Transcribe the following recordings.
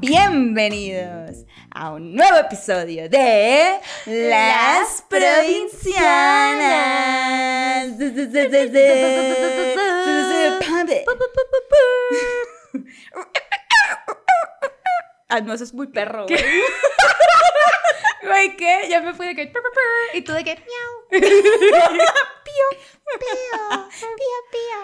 Bienvenidos a un nuevo episodio de Las Provincianas. Ah, no, eso es muy perro, güey. Güey, ¿qué? Ya me fui de que... Y tú de que... Miau. Pío, pío, pío, pío.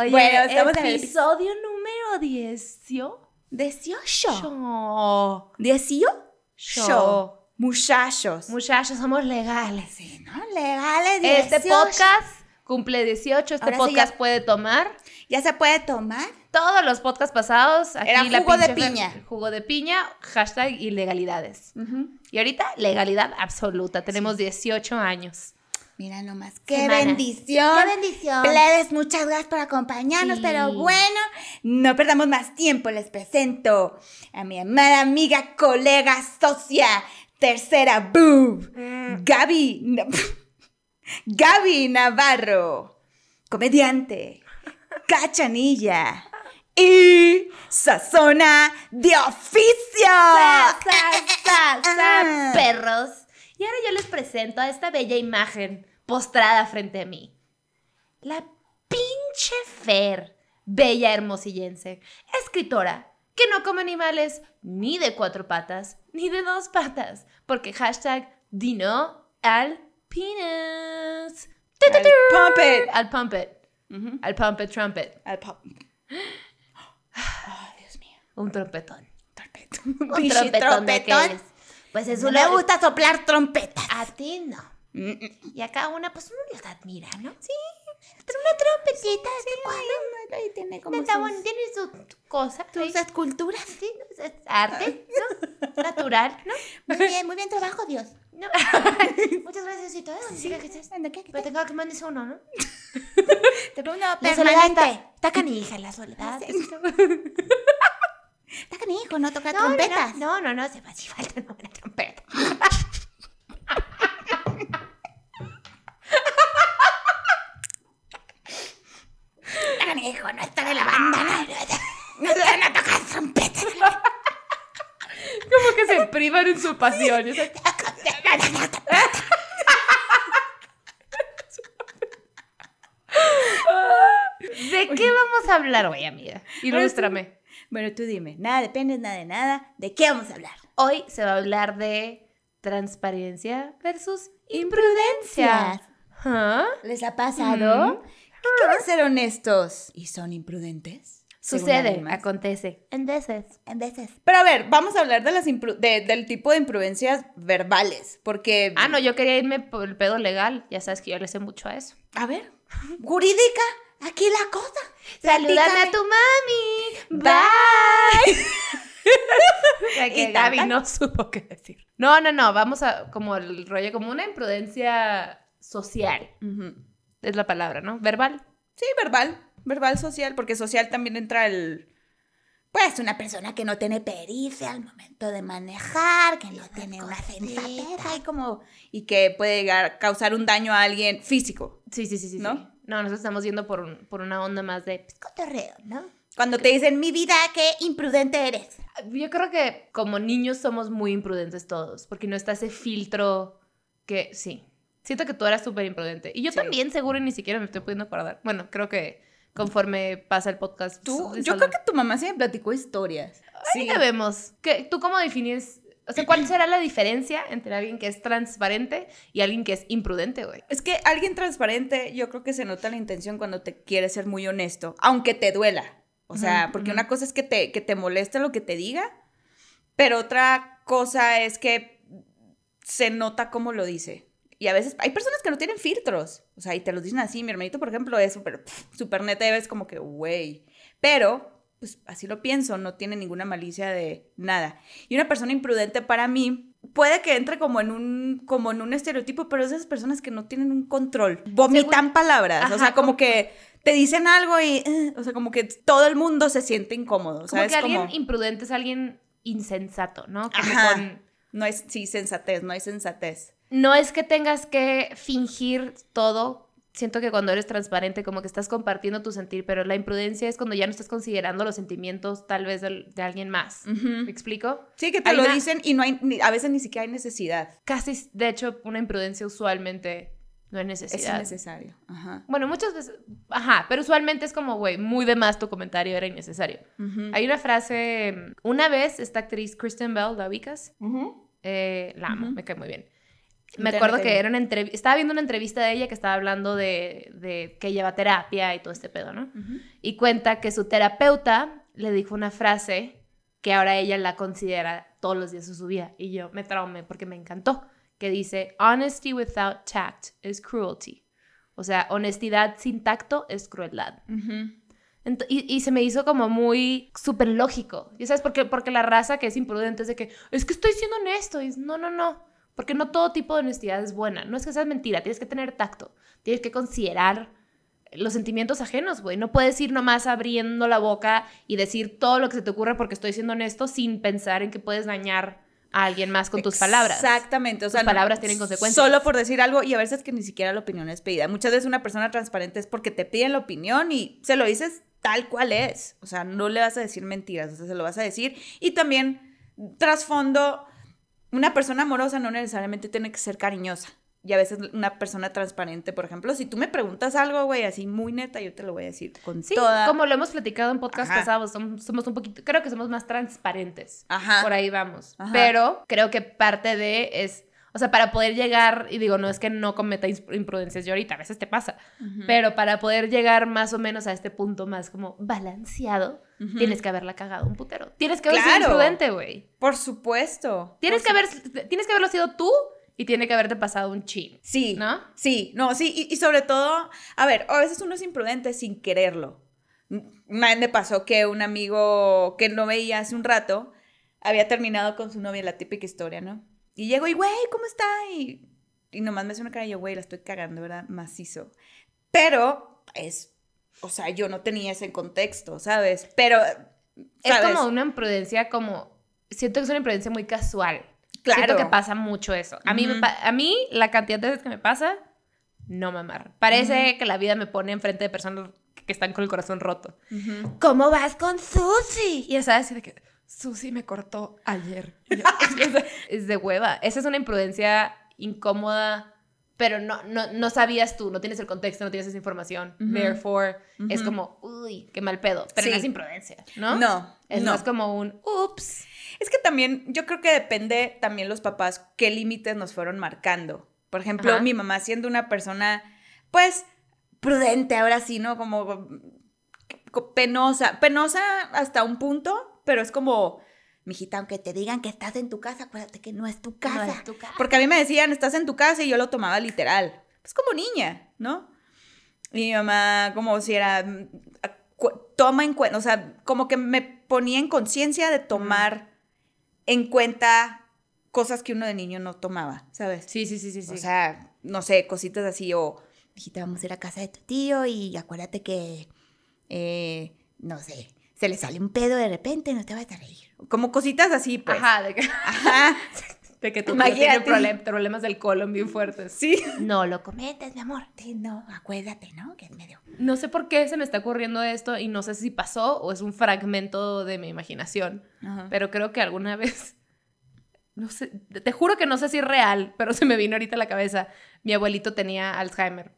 Oye, Bueno, estamos en el episodio número 18. ¿Dieciocho? Show. ¿Dieciocho? Show. Muchachos. Muchachos, somos legales. Sí, ¿no? Legales, Este 18. podcast cumple 18. Este Ahora sí podcast ya- puede tomar. ¿Ya se puede tomar? Todos los podcasts pasados. Aquí Era la jugo de pinche Fer- piña. Jugo de piña, hashtag ilegalidades. Y ahorita, legalidad absoluta. Tenemos 18 años. Mira nomás, qué bendición. ¡Qué bendición! Plebes, muchas gracias por acompañarnos, Sí. pero bueno, no perdamos más tiempo. Les presento a mi amada amiga, colega, socia, tercera boob, Mm. Gaby. Gaby Navarro, comediante, cachanilla y sazona de oficio. ¡Sa, sa, sa, sa, Ah. perros! Y ahora yo les presento a esta bella imagen postrada frente a mí. La pinche Fer, bella hermosillense, escritora, que no come animales ni de cuatro patas, ni de dos patas, porque hashtag dino al penis. Al tu. pump it. Al pump it. Ujú. Al pump it trumpet. Al pop. Oh, Dios mío. Un trompetón. Trompeta. Un trompetón trompetón. Pues es No una... me gusta soplar trompetas. A ti no. Mm. Y a cada una, pues uno las admira, ¿no? Sí. Pero una trompetita, ¿de cuál? Ahí tiene como Está sus, bonita, tiene su cosa. sus esculturas. Sí, es arte, ¿no? Natural, ¿no? Muy bien, muy bien trabajo, Dios. No. Muchas gracias, Cito, ¿eh? Donde quiera que estés. Pero tengo que mandes uno, ¿no? Te está, permanente. está canija, la soledad. Sí. Está canijo, no toca trompetas. No, no, no, se va, sí falta una trompeta. Canijo, no está de la banda. No, no, no, toca trompetas. Como que se privan en su pasión. ¿De qué vamos a hablar hoy, amiga? Ilústrame. Bueno, tú dime. Nada depende, nada de nada. ¿De qué vamos a hablar? Hoy se va a hablar de transparencia versus imprudencia. ¿Ah? ¿Les ha pasado? ¿Que quieren ser honestos y son imprudentes? Sucede, acontece. En veces. En veces. Pero a ver, vamos a hablar de las de- del tipo de imprudencias verbales, porque... Ah, no, yo quería irme por el pedo legal. Ya sabes que yo le sé mucho a eso. A ver, jurídica, aquí la cosa. Salúdame a tu mami. Bye. Y tan. no supo qué decir. No, no, no. Vamos a como el rollo, como una imprudencia social. Ujú. Es la palabra, ¿no? Verbal. Sí, verbal, verbal social, porque social también entra el... Pues una persona que no tiene pericia al momento de manejar, que no tiene una sensatez ahí como... Y que puede llegar causar un daño a alguien físico. Sí, sí, sí, sí. ¿No? sí. No, nosotros estamos yendo por, un- por una onda más de pues, cotorreo, ¿no? Cuando te dicen, mi vida, qué imprudente eres. Yo creo que como niños somos muy imprudentes todos, porque no está ese filtro que sí. Siento que tú eras súper imprudente. Y yo Sí. también, seguro, y ni siquiera me estoy pudiendo acordar. Bueno, creo que conforme pasa el podcast. Tú, sí yo creo que tu mamá sí me platicó historias. Ahí ya vemos. ¿Qué- ¿Tú cómo defines? O sea, ¿cuál será la diferencia entre alguien que es transparente y alguien que es imprudente, güey? Es que alguien transparente, yo creo que se nota la intención cuando te quiere ser muy honesto, aunque te duela. O sea, porque una cosa es que te, que te moleste lo que te diga, pero otra cosa es que se nota cómo lo dice. Y a veces hay personas que no tienen filtros. O sea, y te los dicen así. Mi hermanito, por ejemplo, es súper súper neta y ves como que, güey. Pero, pues así lo pienso, no tiene ninguna malicia de nada. Y una persona imprudente para mí puede que entre como en un, como en un estereotipo, pero es de esas personas que no tienen un control. Vomitan palabras. o sea, como como- que te dicen algo y, eh, o sea, como que todo el mundo se siente incómodo. Como ¿sabes? que alguien Como- imprudente es alguien insensato, ¿no? Como Ajá. con- No es, sí, sensatez, no hay sensatez. No es que tengas que fingir todo siento que cuando eres transparente, como que estás compartiendo tu sentir, pero la imprudencia es cuando ya no estás considerando los sentimientos tal vez de, alguien más. ¿Me explico? Sí, que te Hay lo una- dicen y no hay, a veces ni siquiera hay necesidad. Casi, de hecho, una imprudencia usualmente no Es necesidad. innecesario. Ajá. Bueno, muchas veces, ajá, pero usualmente es como, güey, muy de más tu comentario era innecesario. Hay una frase, una vez esta actriz Kristen Bell, ¿la ubicas? Eh, la amo, me cae muy bien. Me acuerdo que era una entrevista, estaba viendo una entrevista de ella que estaba hablando de, de que lleva terapia y todo este pedo, ¿no? Y cuenta que su terapeuta le dijo una frase que ahora ella la considera todos los días de su vida. Y yo me traumé porque me encantó. Que dice, honesty without tact is cruelty. O sea, honestidad sin tacto es crueldad. Ujú. Ent- y, y se me hizo como muy súper lógico. ¿Y sabes por qué? Porque la raza que es imprudente es de que, es que estoy siendo honesto. Y es, no, no, no. Porque no todo tipo de honestidad es buena. No es que seas mentira. Tienes que tener tacto. Tienes que considerar los sentimientos ajenos, güey. No puedes ir nomás abriendo la boca y decir todo lo que se te ocurra porque estoy siendo honesto sin pensar en que puedes dañar a alguien más con tus palabras. Exactamente. O sea, Tus no- palabras tienen consecuencias. Solo por decir algo y a veces que ni siquiera la opinión es pedida. Muchas veces una persona transparente es porque te piden la opinión y se lo dices tal cual es. O sea, no le vas a decir mentiras, o sea, se lo vas a decir. Y también, trasfondo, una persona amorosa no necesariamente tiene que ser cariñosa. Y a veces una persona transparente, por ejemplo, si tú me preguntas algo, güey, así muy neta, yo te lo voy a decir con Sí, toda... como lo hemos platicado en podcast Ajá. pasados, somos, somos un poquito, creo que somos más transparentes. Ajá. Por ahí vamos. Ajá. Pero creo que parte de es, o sea, para poder llegar, y digo, no es que no cometa imprudencias yo ahorita, a veces te pasa, pero para poder llegar más o menos a este punto más como balanceado, tienes que haberla cagado un putero. Tienes que haber sido imprudente, güey. Por supuesto. Tienes Por que, haber, tienes que haberlo sido tú y tiene que haberte pasado un chin. Sí, ¿No? Sí, no, sí, y, y sobre todo, a ver, a veces uno es imprudente sin quererlo. Me pasó que un amigo que no veía hace un rato había terminado con su novia, la típica historia, ¿no? Y llego y, güey, ¿cómo está? Y, y nomás me hace una cara y yo, güey, la estoy cagando, ¿verdad? Macizo. Pero es, o sea, yo no tenía ese contexto, ¿sabes? Pero, Es ¿sabes? como una imprudencia como... Siento que es una imprudencia muy casual. Claro. Siento que pasa mucho eso. A mí, Ujú. pa- a mí la cantidad de veces que me pasa, no me amarra. Parece que la vida me pone enfrente de personas que están con el corazón roto. Ujú. ¿Cómo vas con Susi? Y esa así de que Susi me cortó ayer. Es de hueva. Esa es una imprudencia incómoda, pero no, no, no sabías tú, no tienes el contexto, no tienes esa información. Therefore, es como, uy, qué mal pedo. Pero Sí. no es imprudencia, ¿no? No, Es no. más como un, ups. Es que también, yo creo que depende también los papás qué límites nos fueron marcando. Por ejemplo, Ajá. mi mamá siendo una persona, pues, prudente, ahora sí, ¿no? Como co- penosa, penosa hasta un punto, pero es como, mijita, aunque te digan que estás en tu casa, acuérdate que no es tu casa. No es tu casa. Porque a mí me decían, estás en tu casa y yo lo tomaba literal. Pues como niña, ¿no? Y mi mamá, como si era, mm, toma en cuenta, o sea, como que me ponía en conciencia de tomar en cuenta cosas que uno de niño no tomaba, ¿sabes? Sí, sí, sí, sí. sí. O sea, no sé, cositas así, o, hijita, vamos a ir a casa de tu tío y acuérdate que, eh, no sé, se le sale un pedo de repente, no te vas a reír. Como cositas así, pues. Ajá, de que, Ajá. de que tu tío tiene Imagínate. problem- problemas del colon bien fuertes. Sí. No lo cometas, mi amor. Sí, no, acuérdate, ¿no? Que es medio. No sé por qué se me está ocurriendo esto y no sé si pasó o es un fragmento de mi imaginación, Ajá. pero creo que alguna vez, no sé, te juro que no sé si es real, pero se me vino ahorita a la cabeza. Mi abuelito tenía Alzheimer.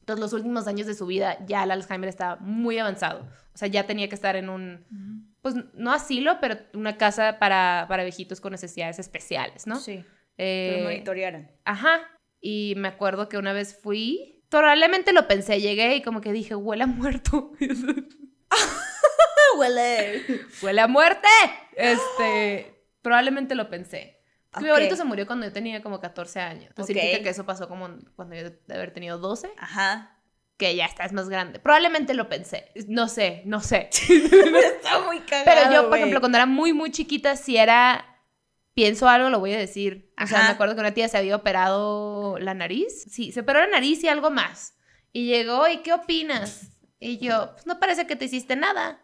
Entonces, los últimos años de su vida ya el Alzheimer estaba muy avanzado. O sea, ya tenía que estar en un, pues no asilo, pero una casa para, para viejitos con necesidades especiales, ¿no? Sí. Eh, Que lo monitorearan. Ajá. Y me acuerdo que una vez fui, probablemente lo pensé, llegué y como que dije, huele a muerto. huele. huele a muerte. Este, probablemente lo pensé. Mi abuelito se murió cuando yo tenía como 14 años. Entonces Ok. significa que eso pasó como cuando yo de haber tenido 12, Ajá. Que ya estás más grande. Probablemente lo pensé. No sé, no sé. Está muy cagado. Pero yo, por ejemplo, cuando era muy, muy chiquita, si era. Pienso algo, lo voy a decir. O sea, Ajá. me acuerdo que una tía se había operado la nariz. Sí, se operó la nariz y algo más. Y llegó, ¿y qué opinas? Y yo, pues no parece que te hiciste nada.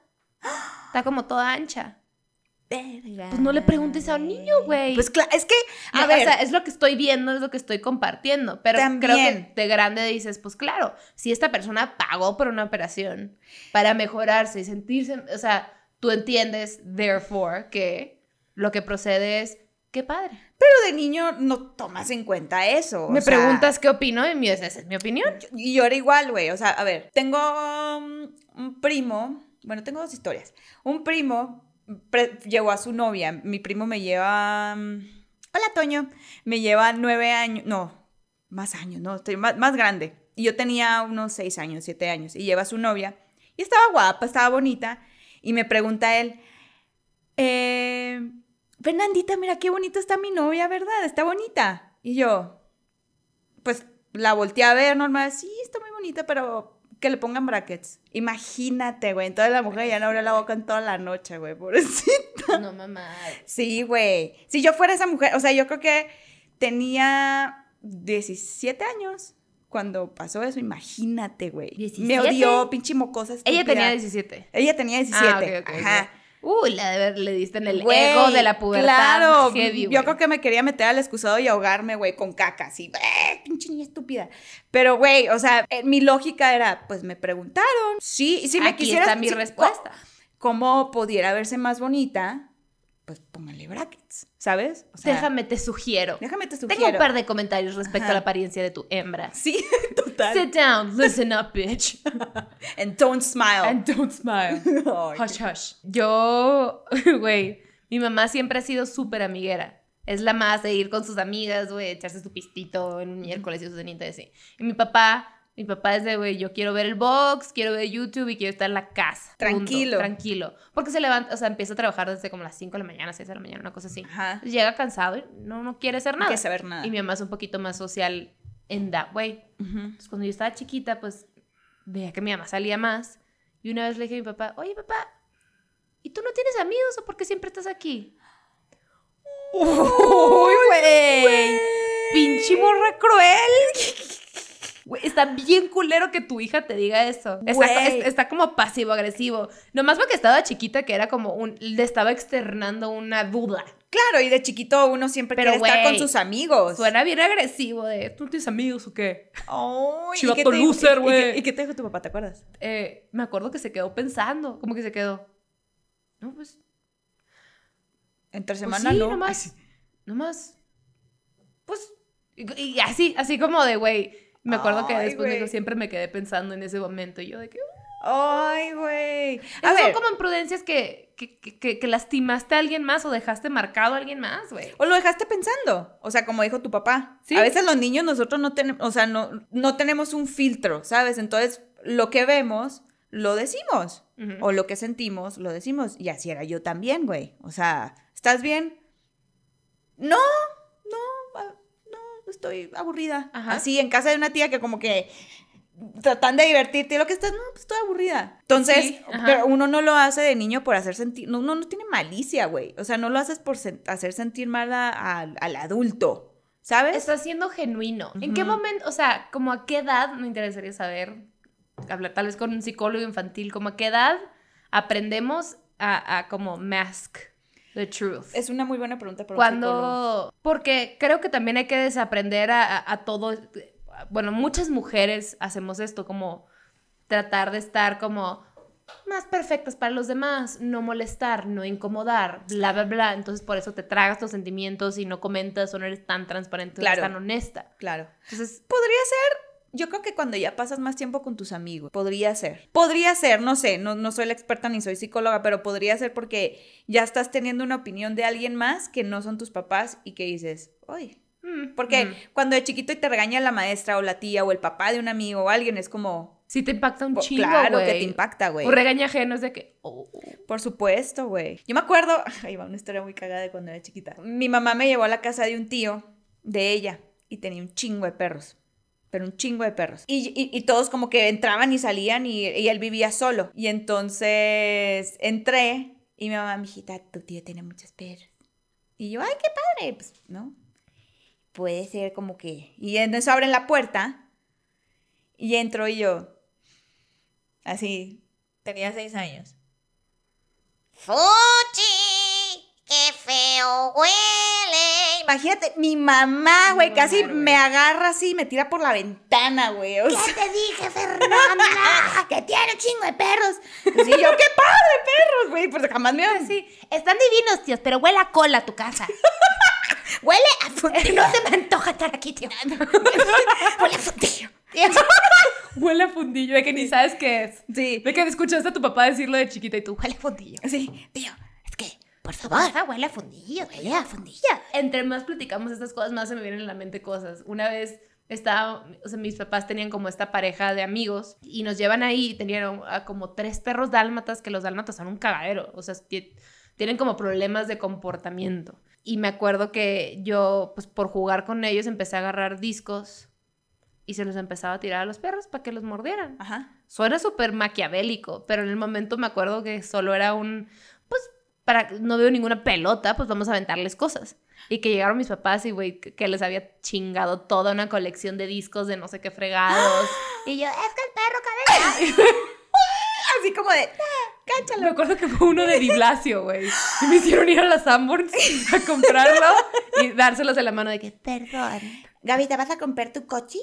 Está como toda ancha. Verga. Pues no le preguntes a un niño, güey. Pues claro, es que, a No, ver, o sea, es lo que estoy viendo, es lo que estoy compartiendo. Pero creo También. que de grande dices, pues claro, si esta persona pagó por una operación para mejorarse y sentirse, o sea, tú entiendes, therefore, que lo que procede es, qué padre. pero de niño no tomas en cuenta eso. Me sea, preguntas qué opino y mi- esa es mi opinión. Y yo era igual, güey. O sea, a ver, tengo um, un primo, bueno, tengo dos historias. Un primo llevó a su novia. Mi primo me lleva. um, hola, Toño. Me lleva nueve años. No, más años, no, estoy más, más grande. Y yo tenía unos seis años, siete años. Y lleva a su novia. Y estaba guapa, estaba bonita. Y me pregunta él. Eh, Fernandita, mira qué bonita está mi novia, ¿verdad? Está bonita. Y yo, pues la volteé a ver normal, sí, está muy bonita, pero que le pongan brackets. Imagínate, güey. Entonces la mujer ya no abrió la boca en toda la noche, güey, pobrecita. No, mamá. Sí, güey. Si yo fuera esa mujer, o sea, yo creo que tenía 17 años cuando pasó eso. Imagínate, güey. Me 17. odió, pinche mocosa Ella tenía 17. Ella tenía 17. Ah. Ajá. Uy, la de ver, le diste en el Güey, ego de la pubertad. Claro, heavy, yo güey. creo que me quería meter al excusado y ahogarme, güey, con caca, así, ¡eh, pinche niña estúpida! Pero, güey, o sea, eh, mi lógica era, pues me preguntaron, sí, y si me Aquí quisieras... está mi si- respuesta. ¿Cómo pudiera verse más bonita? Pues póngale brackets, ¿sabes? O sea, Déjame te sugiero. déjame te Tengo sugiero. un par de comentarios respecto Ajá. a la apariencia de tu hembra. Sí, total. Sit down, listen up, bitch. And don't smile. And don't smile. Ay, Hush, hush. Yo, güey, mi mamá siempre ha sido súper amiguera. Es la más de ir con sus amigas, güey, echarse su pistito en un miércoles y su cenita y así. Y mi papá, mi papá es de, güey, yo quiero ver el box, quiero ver YouTube y quiero estar en la casa. punto, Tranquilo. tranquilo. Porque se levanta, o sea, empieza a trabajar desde como las 5 de la mañana, 6 de la mañana, una cosa así. Ajá. Llega cansado y no, no quiere hacer No nada. quiere saber nada. Y mi mamá es un poquito más social en that way. Ujú. Entonces, cuando yo estaba chiquita, pues veía que mi mamá salía más. Y una vez le dije a mi papá, oye, papá, ¿y tú no tienes amigos o por qué siempre estás aquí? ¡Uy, güey! ¡Pinche morra cruel! Güey, está bien culero que tu hija te diga eso. Está, es- está como pasivo-agresivo. Nomás porque estaba chiquita que era como un... Le estaba externando una duda. Claro, y de chiquito uno siempre Pero, quiere estar con sus amigos. Suena bien agresivo de... ¿Tú no tienes amigos o qué? Ay, ¿y Chivato qué te loser, y- güey. ¿Y, qué te dijo tu papá? ¿Te acuerdas? Eh, me acuerdo que se quedó pensando. Como que se quedó... No, pues... Entre Pues semana sí, no. nomás. Nomás. Pues. Y, y así, así como de, güey. Me acuerdo que después güey. siempre me quedé pensando en ese momento. Y yo de que. Ay, güey. A ver, son como imprudencias que, que, que- que- lastimaste a alguien más o dejaste marcado a alguien más, güey. o lo dejaste pensando. O sea, como dijo tu papá. Sí. A veces los niños nosotros no tenemos, o sea, no, no tenemos un filtro, ¿sabes? Entonces, lo que vemos, lo decimos. O lo que sentimos, lo decimos. Y así era yo también, güey. O sea, ¿estás bien? No, no, ah, no, estoy aburrida. Ajá. Así, en casa de una tía que como que tratan de divertirte y lo que estás, no, pues estoy aburrida. Entonces, Sí, pero uno no lo hace de niño por hacer sentir, no, uno no tiene malicia, güey. O sea, no lo haces por sen- hacer sentir mal a- a- al adulto, ¿sabes? Está siendo genuino. ¿En qué momento, o sea, como a qué edad, me interesaría saber, hablar tal vez con un psicólogo infantil, como a qué edad aprendemos a, a como mask the truth? Es una muy buena pregunta para. Cuando, porque creo que también hay que desaprender a, a- a todo, bueno, muchas mujeres hacemos esto, como tratar de estar como más perfectas para los demás, no molestar, no incomodar, bla, bla, bla. Entonces por eso te tragas los sentimientos y no comentas o no eres tan transparente, no eres Claro. tan honesta. Claro. Entonces, Podría ser, yo creo que cuando ya pasas más tiempo con tus amigos, podría ser. Podría ser, no sé, no, no soy la experta ni soy psicóloga, pero podría ser porque ya estás teniendo una opinión de alguien más que no son tus papás y que dices, uy. mm, Porque mm. cuando de chiquito y te regaña la maestra o la tía o el papá de un amigo o alguien, es como, sí te impacta un po- chingo, claro que te impacta, güey. O regaña ajeno es de que, oh, Por supuesto, güey. Yo me acuerdo, ahí va una historia muy cagada de cuando era chiquita. Mi mamá me llevó a la casa de un tío de ella y tenía un chingo de perros. Pero un chingo de perros. Y, y- todos como que entraban y salían y, él vivía solo. Y entonces entré y mi mamá, mijita, tu tío tiene muchos perros. Y yo, ay, qué padre. Pues, ¿no? Puede ser como que... Y entonces abren la puerta y entro y yo, así, tenía seis años. ¡Fuchi! feo huele. Imagínate, mi mamá, güey, casi güey. me agarra así y me tira por la ventana, güey. O sea, ¿Qué te dije, Fernanda? que tiene un chingo de perros. sí, yo, qué padre, perros, güey. Pues jamás me iban Sí, están divinos, tíos, pero huele a cola a tu casa. Huele a fundillo. no se me antoja estar aquí, tío. Huele a fundillo. Huele a fundillo, de que ni sabes qué es. Sí. De que escuchaste a tu papá decirlo de chiquita y tú, huele a fundillo. Sí, tío, por Favor, favor. huele a fundillo, huele a fundillo. Entre más platicamos estas cosas, más se me vienen a la mente cosas. Una vez estaba, o sea, mis papás tenían como esta pareja de amigos y nos llevan ahí y tenían a como tres perros dálmatas, que los dálmatas son un cagadero, o sea, ti- tienen como problemas de comportamiento. Y me acuerdo que yo, pues por jugar con ellos, empecé a agarrar discos y se los empezaba a tirar a los perros para que los mordieran. Ajá. Suena súper maquiavélico, pero en el momento me acuerdo que solo era un, para, no veo ninguna pelota, pues vamos a aventarles cosas. Y que llegaron mis papás y, güey, que, que les había chingado toda una colección de discos de no sé qué fregados. Y yo, es que el perro cabeza. Así como de, ah, cáchalo. Me acuerdo que fue uno de Di Blasio, güey. Y me hicieron ir a las Sanborns a comprarlo y dárselos de la mano de que, Perdón. Gaby, ¿te vas a comprar tu coche?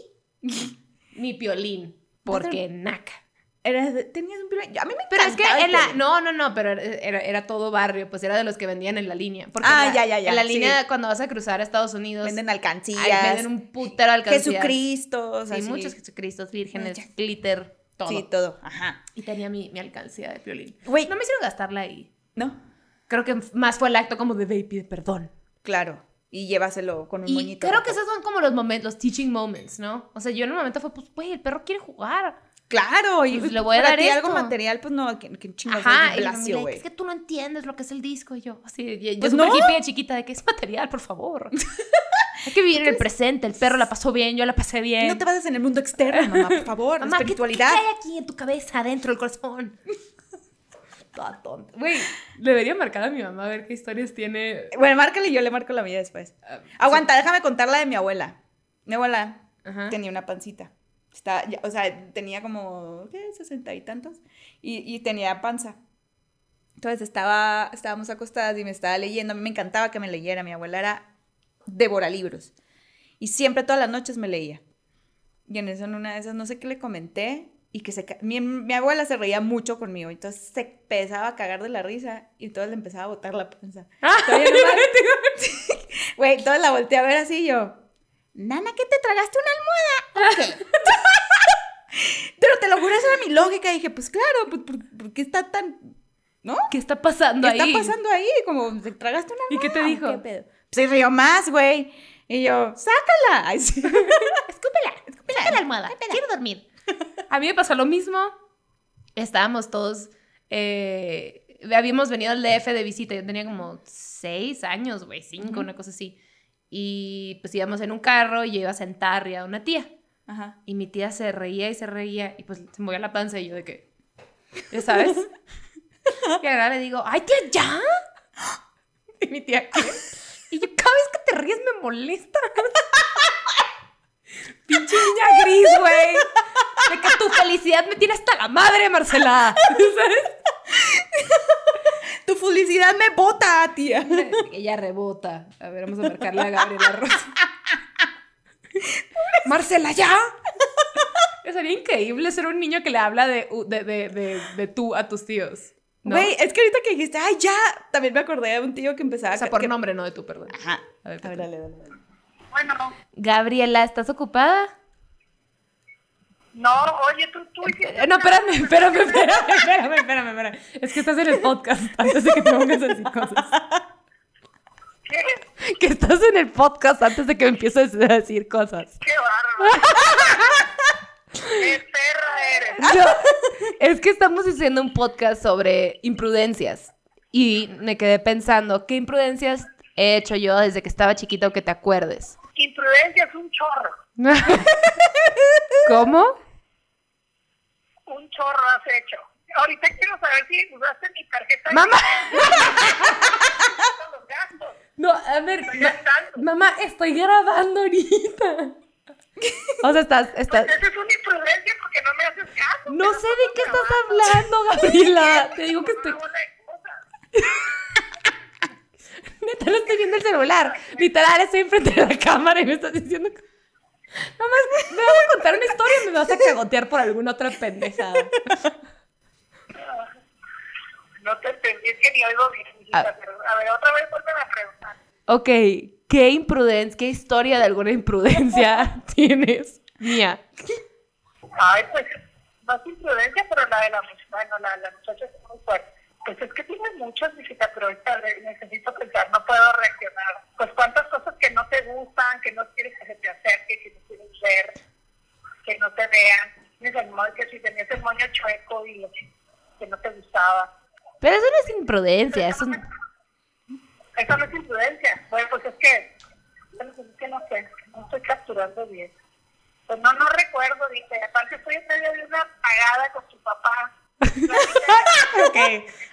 mi piolín, porque naca. Eras de- tenías un piolín. A mí me Pero es que el en la, piolín. no, no, no, pero era, era- era todo barrio, pues era de los que vendían en la línea. Porque Ah, la- ya, ya, ya, En la sí. línea, cuando vas a cruzar a Estados Unidos, Venden alcancías. Ay, venden un putero de alcancías. Jesucristo. o sea, Sí, muchos Jesucristos, vírgenes, glitter, todo. Sí, todo. Ajá. Y tenía mi, mi alcancía de violín. Güey. No me hicieron gastarla ahí. ¿No? Creo que más fue el acto como de baby, perdón. Claro. Y llévaselo con un Y moñito. creo que esos son como los momentos, los teaching moments, ¿no? O sea, yo en un momento fue, pues, güey, el perro quiere jugar. Claro. Y Pues le voy a para dar ti algo material, pues no, que, que chingados Ajá, me- güey. es que tú no entiendes lo que es el disco. Y yo, así, yo, yo Pues súper no. hippie chiquita, de que es material, por favor. Hay que vivir en el presente. El perro la pasó bien, yo la pasé bien. No te bases en el mundo externo, mamá, por favor. Mamá, ¿qué- espiritualidad. ¿qué, hay aquí en tu cabeza, adentro del corazón? Toda tonta. Güey, debería marcar a mi mamá a ver qué historias tiene. Bueno, márcale y yo le marco la mía después. Ah, Aguanta, déjame contar la de mi abuela. Mi abuela Ajá. tenía una pancita. Está, ya- o sea, tenía como, ¿qué? Sesenta y tantos. Y, y tenía panza. Entonces estaba, estábamos acostadas y me estaba leyendo. A mí me encantaba que me leyera. Mi abuela era devora libros. Y siempre todas las noches me leía. Y en eso, en una de esas, no sé qué le comenté. Y que se... Mi, mi abuela se reía mucho conmigo. Entonces se empezaba a cagar de la risa. Y entonces le empezaba a botar la panza. Ah, Güey, entonces la volteé a ver así yo. Nana, ¿qué te tragaste una almohada? ¿O qué? Pero te lo juro, esa era mi lógica. Y dije, pues claro, pues, ¿por, por qué está tan. ¿No? ¿Qué está pasando ¿Qué ahí? está pasando ahí? Como, ¿te tragaste una ¿Y almohada? qué te dijo? ¿Qué pedo? Se rió más, güey. Y yo, sácala. Ay, sí. Escúpela. Escúpela la almohada. Quiero dormir. A mí me pasó lo mismo. Estábamos todos. eh, habíamos venido al DF de visita. Yo tenía como seis años, güey, cinco, una cosa así. Y pues íbamos en un carro y yo iba a sentar ya a una tía. Ajá. Y mi tía se reía y se reía. Y pues se movía la panza y yo de que. ¿Ya sabes? y ahora le digo, ¡ay, tía, ya! Y mi tía, ¿qué? Y yo, cada vez que te ríes me molesta. Pinche niña gris, güey. De que tu felicidad me tiene hasta la madre, Marcela. ¿Sabes? Tu felicidad me bota, tía. Ella rebota. A ver, vamos a marcarle a Gabriela Rosa. Marcela, ya. Sería increíble ser un niño que le habla de, de, de, de, de tú a tus tíos. ¿no? Güey, es que ahorita que dijiste, ay, ya. También me acordé de un tío que empezaba O sea, a. por que- nombre, no de tú, perdón. Ajá. A ver, A ver, dale, dale, dale. Bueno, Gabriela, ¿estás ocupada? No, oye, tú, tú hiciste Eh, No, espérame, espérame, espérame, espérame, espérame, espérame. Es que estás en el podcast antes de que te pongas a decir cosas. ¿Qué? Que estás en el podcast antes de que empieces a decir cosas. ¡Qué bárbaro! ¡Qué perra eres! No, es que estamos haciendo un podcast sobre imprudencias. Y me quedé pensando, ¿qué imprudencias he hecho yo desde que estaba chiquita o que te acuerdes? Imprudencia es un chorro. ¿Cómo? Un chorro has hecho. Ahorita quiero saber si usaste mi tarjeta. Mamá. los gastos. No, a ver, Estoy ma- gastando. mamá, estoy grabando ahorita. O sea, estás, estás... Esa es una imprudencia porque no me haces caso. No sé de qué estás hablando, Gabriela. Te digo que estoy... bola de cosas. Neta, viendo el celular. Literal, estoy enfrente de la cámara y me estás diciendo que... Nomás me vas a contar una historia y me vas a cagotear por alguna otra pendejada. No te entendí, es que ni oigo bien. hijita, Ah. pero, a ver, otra vez vuelven a preguntar. Ok, ¿qué imprudencia, qué historia de alguna imprudencia tienes mía? Ay, pues, no es imprudencia, pero la de la bueno, la, la muchacha es muy fuerte. Pues es que tiene muchas visitas, pero ahorita necesito pensar, no puedo reaccionar. Pues cuántas cosas que no te gustan, que no quieres que se te acerque, que no ver, que no te vean. El moño, que si tenías el moño chueco y que no te gustaba. Pero eso no es imprudencia, eso no- Eso no es imprudencia. Bueno, pues es que, bueno, pues es que no sé, no estoy capturando bien. Pues no, no recuerdo, dice. Aparte estoy en medio de una pagada con su papá. Ok,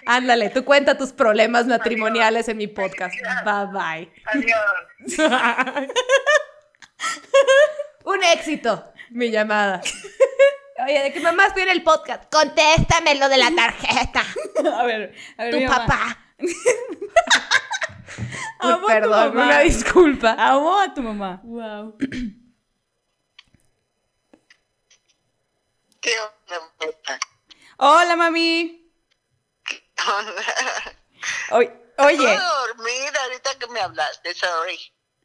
ándale, tú cuenta tus problemas matrimoniales en mi podcast. Bye bye. Adiós. Un éxito, mi llamada. Oye, ¿de qué mamá estoy en el podcast? Contéstame lo de la tarjeta. A ver, a ver. Tu mi mamá. papá. Uy, Amo a tu perdón, mamá. una disculpa. Amo a tu mamá. Wow. ¿Qué onda, puta? Hola, mami. ¿Qué onda? Oye. Puedo dormir ahorita que me hablaste, sorry.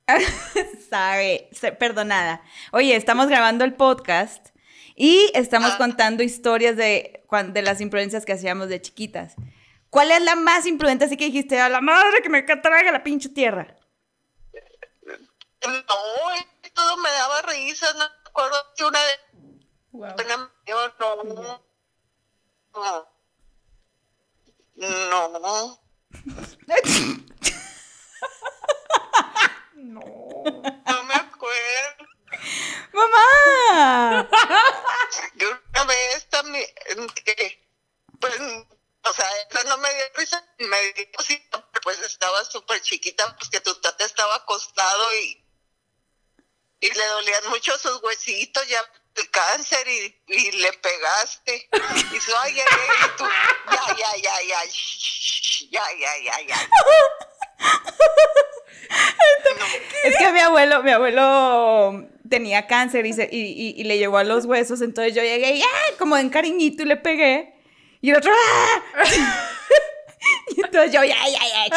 Sabe, se- perdonada. Oye, estamos grabando el podcast y estamos Ah. contando historias de, las imprudencias que hacíamos de chiquitas. ¿Cuál es la más imprudente? Así que dijiste, a la madre que me traga la pinche tierra. No, todo me daba risa, no me acuerdo que una vez Wow. yo no. No. No. No me acuerdo. ¡Mamá! Yo una vez también, que, pues, o sea, eso no me dio risa, me dio cosita, pues estaba súper chiquita, pues que tu tata estaba acostado y, y le dolían mucho sus huesitos, ya el cáncer y, y le pegaste. Y dice, ay, ay, ay, tú, ya, ya, ya, ya, shh, ya, ya, ya, ya. Es que mi abuelo, mi abuelo tenía cáncer y, se- y, y- y le llegó a los huesos, entonces yo llegué y ¡ah! como en cariñito y le pegué. Y el otro ¡ah! Y entonces yo, ya, ya, ya.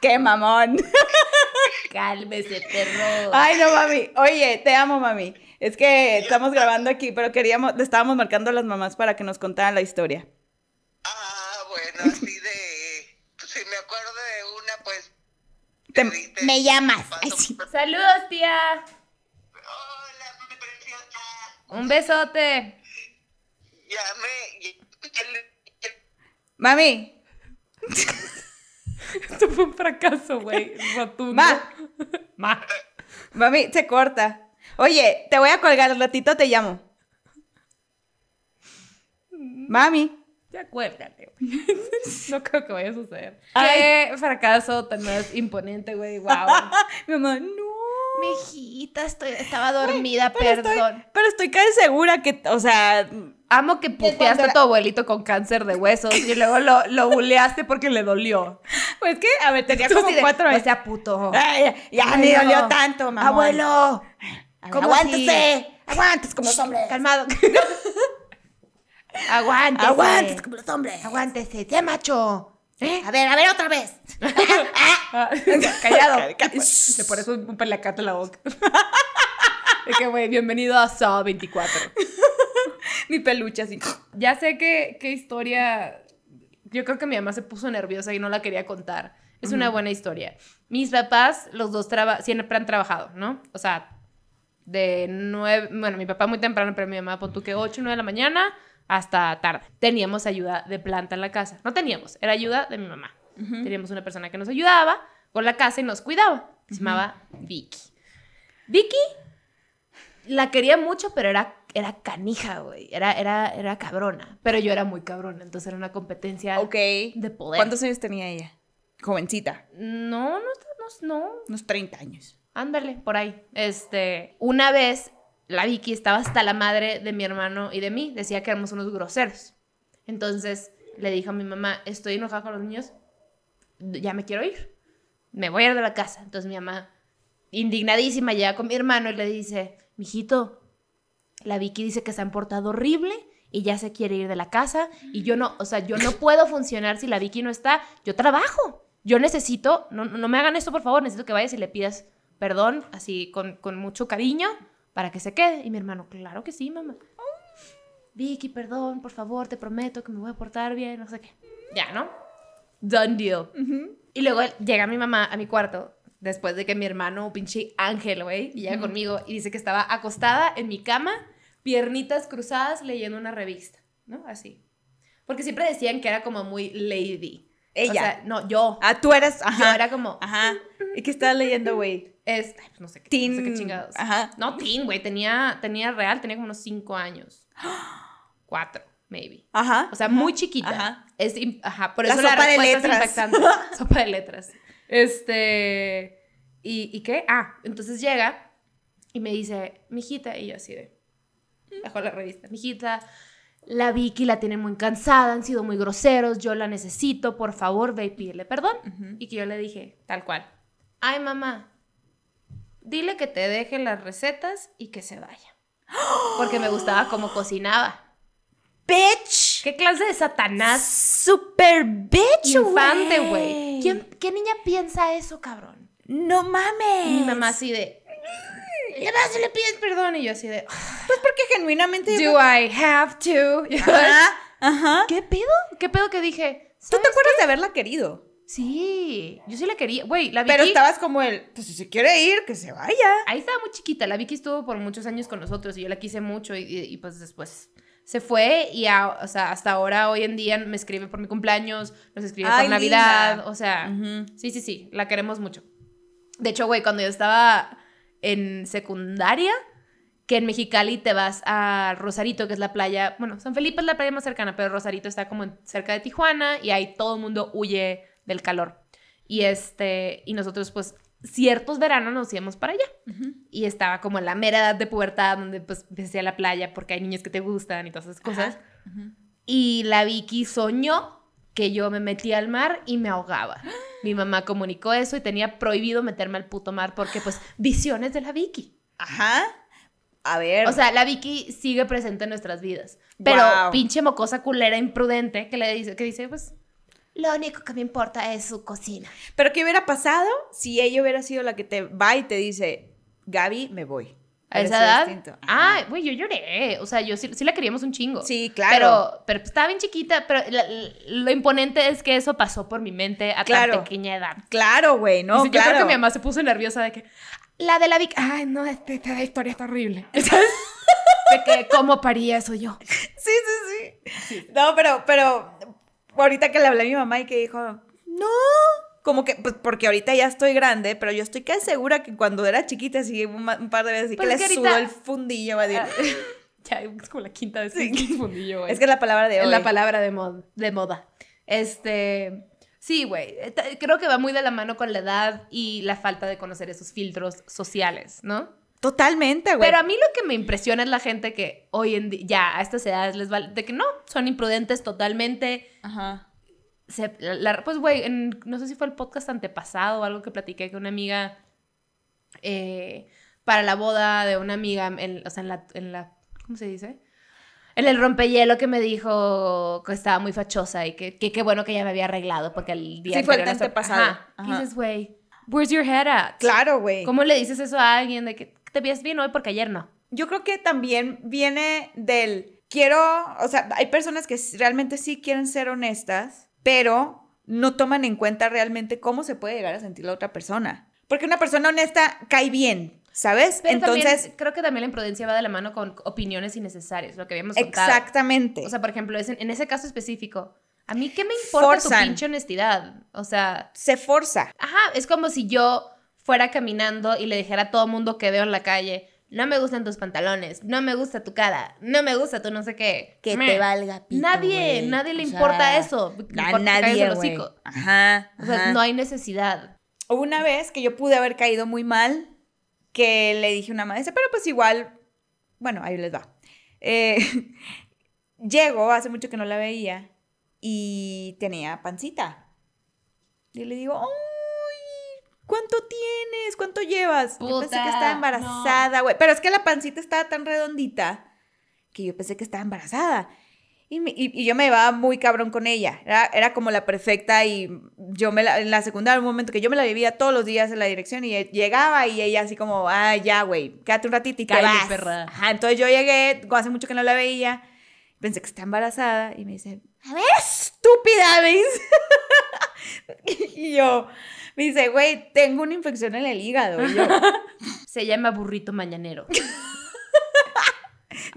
¡Qué mamón! Cálmese, perro. Ay, no, mami. Oye, te amo, mami. Es que estamos grabando aquí, pero queríamos, le estábamos marcando a las mamás para que nos contaran la historia. Ah, bueno, así de, pues, si me acuerdo de una, pues. Te- me llamas. Saludos, tía. Hola, mi preciosa. Un besote. Ya me. Mami, Esto fue un fracaso, güey. Rotundo. Ma. Ma. mami, se corta. Oye, te voy a colgar, al ratito te llamo. Mami. Ya acuérdate, güey. No creo que vaya a suceder. Ay. Qué fracaso tan más imponente, güey. Wow. Mi mamá, no. Mi hijita, estoy, estaba dormida, Pero perdón. estoy, pero estoy casi segura que, o sea, Amo que puteaste a tu abuelito con cáncer de huesos y luego lo, lo buleaste porque le dolió. pues que, a ver, tenía como así de, cuatro No años. sea puto. Ay, ya, ni Abuelo. dolió tanto, mamá. Abuelo. ¿cómo Aguántese. Aguantes como los hombres. Calmado. Aguántese. Aguantes como los hombres. Aguántese. ¡Sé macho! ¿Eh? A ver, a ver, otra vez. Ah, Callado. Ca- Le pones un, un peleacate en la boca. Es que, güey, bienvenido a Saw 24. Mi peluche así. Ya sé que, qué historia. Yo creo que mi mamá se puso nerviosa y no la quería contar. Es una buena historia. Mis papás, los dos traba siempre han trabajado, ¿no? O sea, de nueve. Bueno, mi papá muy temprano, pero mi mamá, pon tú que 8 9 de la mañana hasta tarde. Teníamos ayuda de planta en la casa. No teníamos, era ayuda de mi mamá. Teníamos una persona que nos ayudaba con la casa y nos cuidaba. Se llamaba Vicky. Vicky la quería mucho, pero era, era canija, güey. Era, era, era cabrona. Pero yo era muy cabrona, entonces era una competencia Ok. de poder. ¿Cuántos años tenía ella? Jovencita. No, no, no, no. Unos 30 años. Ándale, por ahí. Este, una vez la Vicky estaba hasta la madre de mi hermano y de mí. Decía que éramos unos groseros. Entonces le dijo a mi mamá, estoy enojada con los niños, ya me quiero ir. me voy a ir de la casa. Entonces mi mamá, indignadísima, llega con mi hermano y le dice, mijito, la Vicky dice que se han portado horrible y ya se quiere ir de la casa y yo no, o sea, yo no puedo funcionar si la Vicky no está, yo trabajo. Yo necesito, no, no me hagan esto por favor, necesito que vayas y le pidas perdón, así con, con mucho cariño, para que se quede. Y mi hermano, claro que sí, mamá. Vicky, perdón, por favor, te prometo que me voy a portar bien, no sé qué. Ya, ¿no? Done deal. Y luego llega mi mamá a mi cuarto, después de que mi hermano, pinche ángel, güey, llega conmigo y dice que estaba acostada en mi cama, piernitas cruzadas, leyendo una revista, ¿no? Así. Porque siempre decían que era como muy lady. Ella. O sea, no, yo. ah, tú eras. Ajá. Yo era como, Ajá. ¿Y qué estabas leyendo, güey? es, ay, pues no sé qué, Teen. no sé qué chingados. Ajá. No, teen, güey, tenía, tenía real, tenía como unos cinco años. Cuatro, maybe. Ajá. O sea, muy chiquita. Ajá. Es, ajá, por eso la, sopa de es letras. sopa de letras. Este, ¿y, ¿y qué? Ah, entonces llega y me dice, mijita, y yo así de, bajo la revista, mijita, la Vicky la tiene muy cansada, han sido muy groseros, yo la necesito, por favor, ve y pídele perdón. Y que yo le dije, tal cual, ay mamá, dile que te deje las recetas y que se vaya. Porque me gustaba cómo cocinaba. Bitch. ¿Qué clase de satanás Super bitch, infante, güey? ¿Quién- ¿Qué niña piensa eso, cabrón? No mames. Y mi mamá así de... Le vas y le pides perdón. Y yo así de... Pues porque genuinamente. Do I have to? Ajá. Ajá. ¿Qué pedo? ¿Qué pedo que dije? ¿Tú te ¿Sabes acuerdas de haberla querido? Sí, yo sí la quería. Güey, la Vicky... Pero estabas como el. Pues si se quiere ir, que se vaya. Ahí estaba muy chiquita. La Vicky estuvo por muchos años con nosotros y yo la quise mucho y, y- y, pues después se fue y a- o sea, hasta ahora, hoy en día, me escribe por mi cumpleaños, nos escribe Ay, por Navidad. linda. O sea, sí, sí, sí, la queremos mucho. De hecho, güey, cuando yo estaba en secundaria, que en Mexicali te vas a Rosarito, que es la playa, bueno, San Felipe es la playa más cercana, pero Rosarito está como cerca de Tijuana y ahí todo el mundo huye del calor. Y este, y nosotros pues ciertos veranos nos íbamos para allá. Y estaba como en la mera edad de pubertad, donde pues empecé a la playa porque hay niños que te gustan y todas esas cosas. Y la Vicky soñó que yo me metía al mar y me ahogaba. Mi mamá comunicó eso y tenía prohibido meterme al puto mar porque pues visiones de la Vicky. Ajá. A ver. O sea, la Vicky sigue presente en nuestras vidas. Pero pinche mocosa culera imprudente que le dice, que dice, pues, lo único que me importa es su cocina. Pero ¿qué hubiera pasado si ella hubiera sido la que te va y te dice, Gaby, me voy? A esa edad. Ah, güey, yo lloré. O sea, yo sí, sí la queríamos un chingo. Sí, claro. Pero, pero estaba bien chiquita. Pero la- la- lo imponente es que eso pasó por mi mente a Claro. tan pequeña edad. Claro, güey, no, Yo claro. creo que mi mamá se puso nerviosa de que. La de la Vic. Ay, no, este- esta historia está horrible. ¿Sabes? De que, ¿cómo paría eso yo? Sí, sí, sí. No, pero, pero ahorita que le hablé a mi mamá y que dijo, no, como que, pues porque ahorita ya estoy grande, pero yo estoy casi segura que cuando era chiquita, sí, un, par de veces, sí Pues que le que sudó el fundillo, va a decir. Ya, es como la quinta vez que Sí. dices fundillo, güey. Es que es la palabra de hoy. Es la palabra de, mod- de moda. Este. Sí, güey. eh, Creo que va muy de la mano con la edad y la falta de conocer esos filtros sociales, ¿no? Totalmente, güey. Pero a mí lo que me impresiona es la gente que hoy en día, ya a estas edades les vale, de que no, son imprudentes totalmente. Ajá. Se- la- la- pues, güey, no sé si fue el podcast antepasado o algo que platiqué con una amiga eh, para la boda de una amiga, en, o sea, en la, en la, ¿cómo se dice? En el rompehielo que me dijo que estaba muy fachosa y que que qué bueno que ya me había arreglado porque el día Sí, fue el antepasado. Ajá. Dices, güey, where's your head at? Claro, güey. ¿Cómo le dices eso a alguien de que te ves bien hoy porque ayer no? Yo creo que también viene del quiero, o sea, hay personas que realmente sí quieren ser honestas, pero no toman en cuenta realmente cómo se puede llegar a sentir la otra persona. Porque una persona honesta cae bien, ¿sabes? Pero Entonces, también, creo que también la imprudencia va de la mano con opiniones innecesarias, lo que habíamos contado. exactamente. O sea, por ejemplo, es en, ese caso específico, a mí qué me importa tu Forzan. pinche honestidad. O sea, se forza. ajá, es como si yo fuera caminando y le dijera a todo mundo que veo en la calle, no me gustan tus pantalones, no me gusta tu cara, no me gusta tu no sé qué. Meh. valga Nadie, nadie le importa eso. Le A que nadie, güey. hocico. Ajá, O sea, ajá. no hay necesidad. Hubo una vez que yo pude haber caído muy mal, que le dije a una maestra, pero pues igual, bueno, ahí les va. Eh, llego, hace mucho que no la veía, y tenía pancita. Y le digo, ¡ay! ¿Cuánto tienes? ¿Cuánto llevas? yo pensé que Puta, estaba embarazada, güey. Pero es que la pancita estaba tan redondita que yo pensé que estaba embarazada. Y, me- y- y yo me llevaba muy cabrón con ella. Era, era como la perfecta y yo me la, en la secundaria, un momento que yo me la vivía todos los días en la dirección y llegaba y ella así como, ah, ya, güey, quédate un ratito y te Cállate, vas. perra. Ajá, entonces yo llegué, hace mucho que no la veía, pensé que está embarazada y me dice, a ver, estúpida, dice. y yo, me dice, güey, tengo una infección en el hígado. Y yo, Se llama burrito mañanero.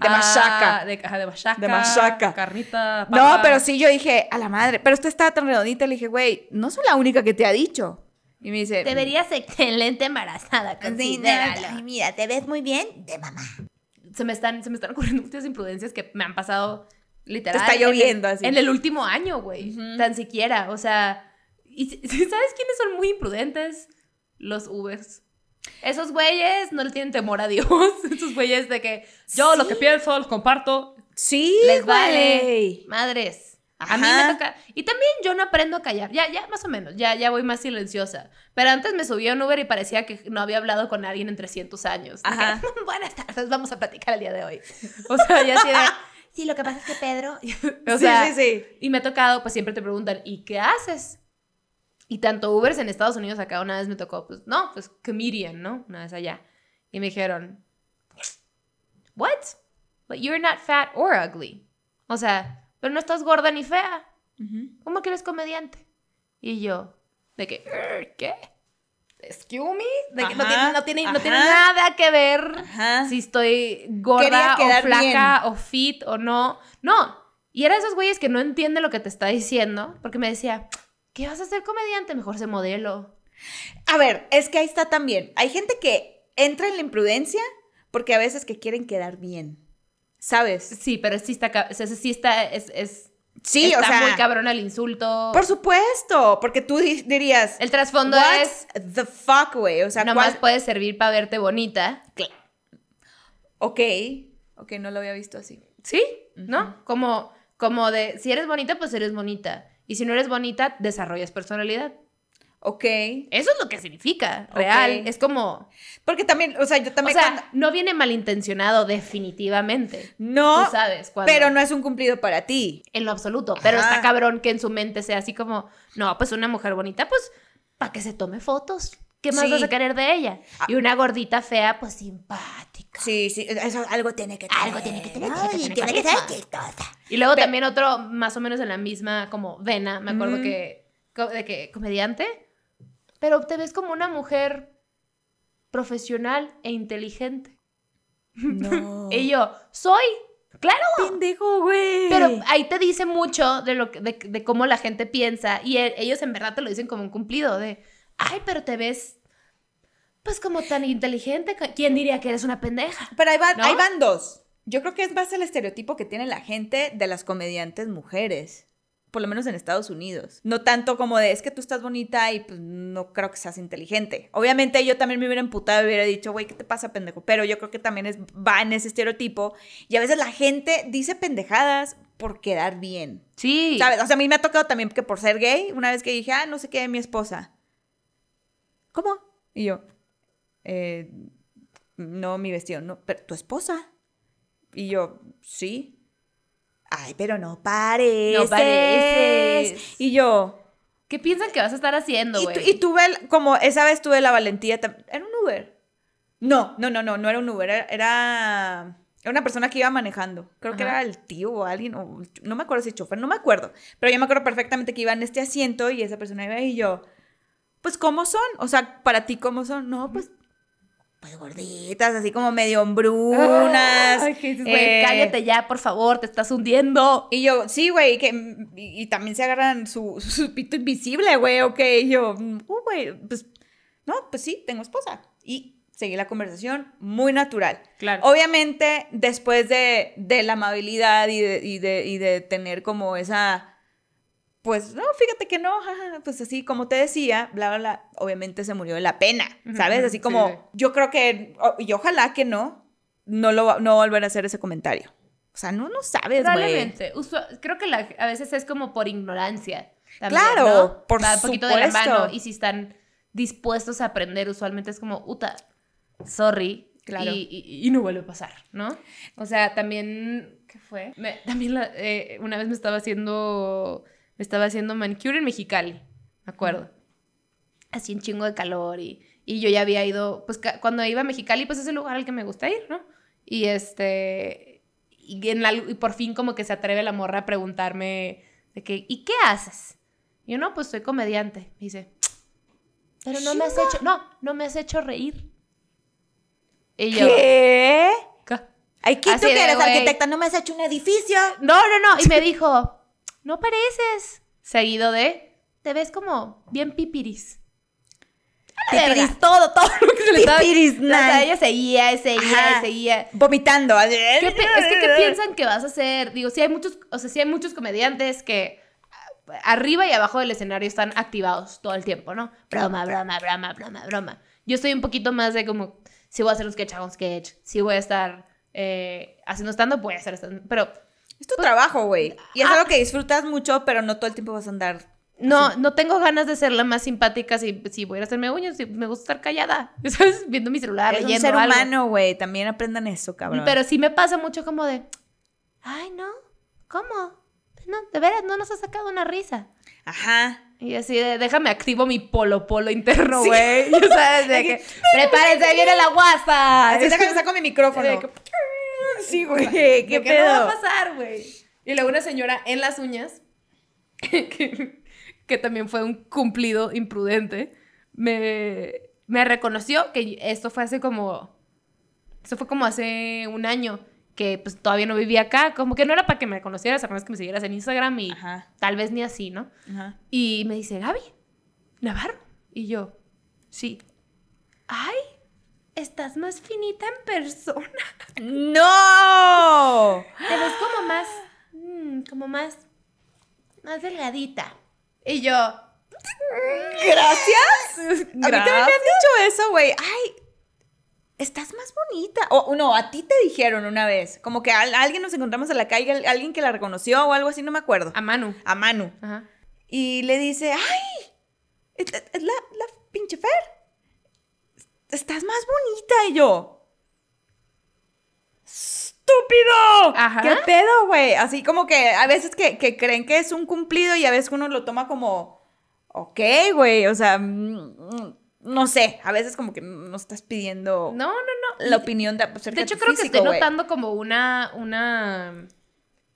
de machaca. Ah, de, ajá, de machaca. De machaca. Carnita. No, pero sí, yo dije, a la madre, pero usted estaba tan redondita, le dije, güey, no soy la única que te ha dicho. Y me dice, Te verías excelente embarazada, "Sí, considéralo. ay, mira, te ves muy bien de mamá. se me están, se me están ocurriendo muchas imprudencias que me han pasado literal. Te está lloviendo en el, así. En el último año, güey. Ujú. Tan siquiera. O sea, ¿y ¿sabes quiénes son muy imprudentes? Los Ubers. Esos güeyes no le tienen temor a Dios. Esos güeyes de que yo lo que pienso, lo comparto. Sí, Les vale. Madres. A mí me toca. Y también yo no aprendo a callar. Ya, ya, más o menos. Ya, ya voy más silenciosa. Pero antes me subí a un Uber y parecía que no había hablado con alguien en 300 años. Que, Ajá. Buenas tardes, vamos a platicar el día de hoy. O sea, ya así de. Sí, lo que pasa es que Pedro... O sí, sea, sí, sí. Y me ha tocado, pues siempre te preguntan, ¿y qué haces? Y tanto Ubers en Estados Unidos acá una vez me tocó, pues no, pues comedian, ¿no? Una vez allá. Y me dijeron, ¿what? But you're not fat or ugly. O sea, pero no estás gorda ni fea. ¿Cómo que eres comediante? Y yo, de que, "Er, ¿qué? ¿Excuse me? De que no Ajá, tiene, no, tiene, no tiene nada que ver Ajá. si estoy gorda o flaca o fit o no. No. Y era esos güeyes que no entiende lo que te está diciendo, porque me decía, ¿qué vas a hacer comediante? Mejor se modelo. A ver, es que ahí está también. Hay gente que entra en la imprudencia porque a veces que quieren quedar bien. ¿Sabes? Sí, pero sí está, ca- o sea, sí está, es, es- Sí, está o sea. muy cabrón el insulto. Por supuesto, porque tú di- dirías. el trasfondo What es, the fuck, güey. O sea, nomás ¿cuál- puede servir para verte bonita. Ok. Ok, no lo había visto así. ¿Sí? ¿No? Como, como de, si eres bonita, pues eres bonita. Y si no eres bonita, desarrollas personalidad. Ok. Eso es lo que significa, real. Es como, Porque también, o sea, yo o también. sea, cuando- no viene malintencionado definitivamente. No, Tú sabes pero no es un cumplido para ti. En lo absoluto. Pero está cabrón que en su mente sea así como, no, pues una mujer bonita, pues, para que se tome fotos. ¿Qué más Sí. vas a querer de ella? Y una gordita fea, pues simpática. Sí, sí, eso algo tiene que tener. Algo tiene que tener, ¿no? tiene tiene que. Y luego también otro, más o menos en la misma como vena, me acuerdo Mm. que, de que comediante, pero te ves como una mujer profesional e inteligente. No. Y yo, soy, claro, pendejo, güey. pero ahí te dice mucho de, lo que, de, de cómo la gente piensa y e- ellos en verdad te lo dicen como un cumplido de, ay, pero te ves pues como tan inteligente, ¿quién diría que eres una pendeja? Pero ahí, va- ¿No? ahí van dos. Yo creo que es más el estereotipo que tiene la gente de las comediantes mujeres. Por lo menos en Estados Unidos. No tanto como de es que tú estás bonita y pues no creo que seas inteligente. Obviamente yo también me hubiera emputado y hubiera dicho, güey, ¿qué te pasa, pendejo? Pero yo creo que también es, va en ese estereotipo. Y a veces la gente dice pendejadas por quedar bien. Sí. ¿Sabes? O sea, a mí me ha tocado también que por ser gay, una vez que dije, ah, no sé qué, mi esposa. ¿Cómo? Y yo, eh, no, mi vestido, no, pero tu esposa. Y yo, sí. Ay, pero no pareces. No pareces. Y yo, ¿Qué piensan que vas a estar haciendo, y, güey? tu- y tuve, el- como esa vez tuve la valentía, ¿era un Uber? No, no, no, no, no era un Uber, era, era una persona que iba manejando. Creo que era el tío o alguien, o no me acuerdo si chofer, no me acuerdo. Pero yo me acuerdo perfectamente que iba en este asiento y esa persona iba y yo, pues, ¿cómo son? O sea, para ti, ¿cómo son? No, pues, pues gorditas, así como medio hombrunas. Ay, dices, güey, eh, cállate ya, por favor, te estás hundiendo. y yo, sí, güey, que, y, y también se agarran su, su pito invisible, güey, ok. Y yo, uh, güey, pues, no, pues sí, tengo esposa. Y seguí la conversación muy natural. Claro. Obviamente, después de, de la amabilidad y de, y, de, y de tener como esa, pues, no, fíjate que no, jaja, pues así como te decía, bla, bla, bla, obviamente se murió de la pena, ¿sabes? Así sí, como, sí. yo creo que, o- y ojalá que no, no lo no volver a hacer ese comentario. O sea, no, no sabes, güey. Probablemente. Creo que la- a veces es como por ignorancia. también, Claro, ¿no? por Va un poquito de la mano. Y si están dispuestos a aprender. Usualmente es como, uta, sorry. Claro. Y, y- y no vuelve a pasar, ¿no? O sea, también, ¿qué fue? Me- también la- eh, una vez me estaba haciendo, estaba haciendo manicure en Mexicali, me acuerdo. Así un chingo de calor y, y yo ya había ido, pues cuando iba a Mexicali, pues es el lugar al que me gusta ir, ¿no? Y este, y, en la- y por fin como que se atreve la morra a preguntarme de que, ¿y qué haces? Y yo, no, pues soy comediante. Me dice, pero no me has hecho, no, no me has hecho reír. Y yo, ¿Qué? "Ca- Ay, ¿qué Así tú que eres arquitecta? ¿No me has hecho un edificio? No, no, no. Y me dijo, no pareces. Seguido de, te ves como bien pipiris. Pipiris, todo, todo lo que se le estaba... Pipiris. O sea, ella seguía, seguía, seguía. Vomitando. ¿Qué pi- es que, ¿qué piensan que vas a hacer? Digo, sí hay muchos, o sea, sí hay muchos comediantes que arriba y abajo del escenario están activados todo el tiempo, ¿no? Broma, broma, broma, broma, broma. Yo estoy un poquito más de como, si voy a hacer un sketch, hago un sketch. Si voy a estar eh, haciendo stand-up, voy a hacer stand-up. Pero Es tu trabajo, güey. Y es Ah. algo que disfrutas mucho, pero no todo el tiempo vas a andar... no, no tengo ganas de ser la más simpática si, si voy a hacerme uñas, si me gusta estar callada, ¿sabes? Viendo mi celular, Eres un ser algo. humano, güey. También aprendan eso, cabrón. Pero sí me pasa mucho como de, ay, no, ¿cómo? No, de veras, no nos ha sacado una risa. Ajá. Y así de, déjame activo mi polo polo interno, Sí. güey. Ya sabes, de que, prepárense, viene la guasa. Así déjame saco mi micrófono. De que- Sí, güey. de ¿Qué no va pedo? a pasar, güey. Y luego una señora en las uñas, que, que también fue un cumplido imprudente, me, me reconoció que esto fue hace como, esto fue como hace un año, que pues todavía no vivía acá, como que no era para que me conocieras, además que me siguieras en Instagram y Ajá. tal vez ni así, ¿no? Ajá. Y me dice, Gaby, Navarro. Y yo, sí. Ay, estás más finita en persona. ¡No! Te ves como más, mm, como más, más delgadita. Y yo, ¿Gracias? A mí también me han dicho eso, güey. Ay, estás más bonita. O no, a ti te dijeron una vez. Como que a, a alguien nos encontramos en la calle, al- alguien que la reconoció o algo así, no me acuerdo. a Manu. A Manu. Ajá. Y le dice, ay, es, es la, la pinche Fer. Estás más bonita. Y yo, estúpido. Ajá. ¿Qué pedo, güey? Así como que a veces que, que creen que es un cumplido y a veces uno lo toma como, ok, güey, o sea, mm, mm, no sé, a veces como que no estás pidiendo No, no, no. la opinión de acerca De hecho, creo que estoy notando como una, una,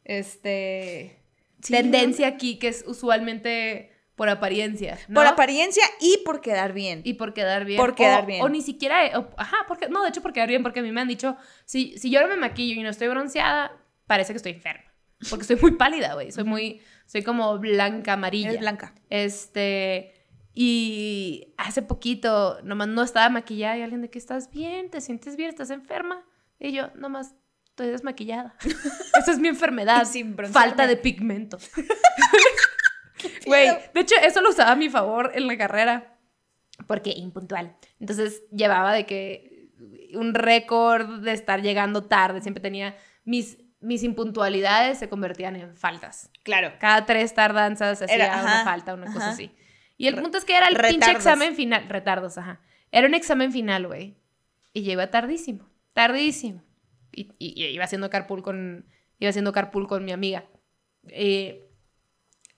este, Sí, tendencia aquí que es usualmente por apariencia, ¿no? Por apariencia y por quedar bien. Y por quedar bien. Por quedar O- bien. O ni siquiera, o- ajá, porque, no, de hecho por quedar bien, porque a mí me han dicho, si, si yo no me maquillo y no estoy bronceada, parece que estoy enferma. Porque estoy muy pálida, güey. Soy muy, soy como blanca, amarilla. Eres blanca. Este, y hace poquito, nomás no estaba maquillada y alguien de que estás bien, te sientes bien, estás enferma. Y yo, nomás estoy desmaquillada. Esa es mi enfermedad. Sin. Falta de pigmento. Güey, de hecho, eso lo usaba a mi favor en la carrera. Porque impuntual. Entonces llevaba de que un récord de estar llegando tarde. Siempre tenía mis, mis impuntualidades se convertían en faltas. Claro. Cada tres tardanzas hacía Era- una falta, una cosa así. Y el punto es que era el pinche examen final. Retardos, ajá. Era un examen final, güey. Y yo iba tardísimo. Tardísimo. Y, y- y iba haciendo carpool con. Iba haciendo carpool con mi amiga. Eh,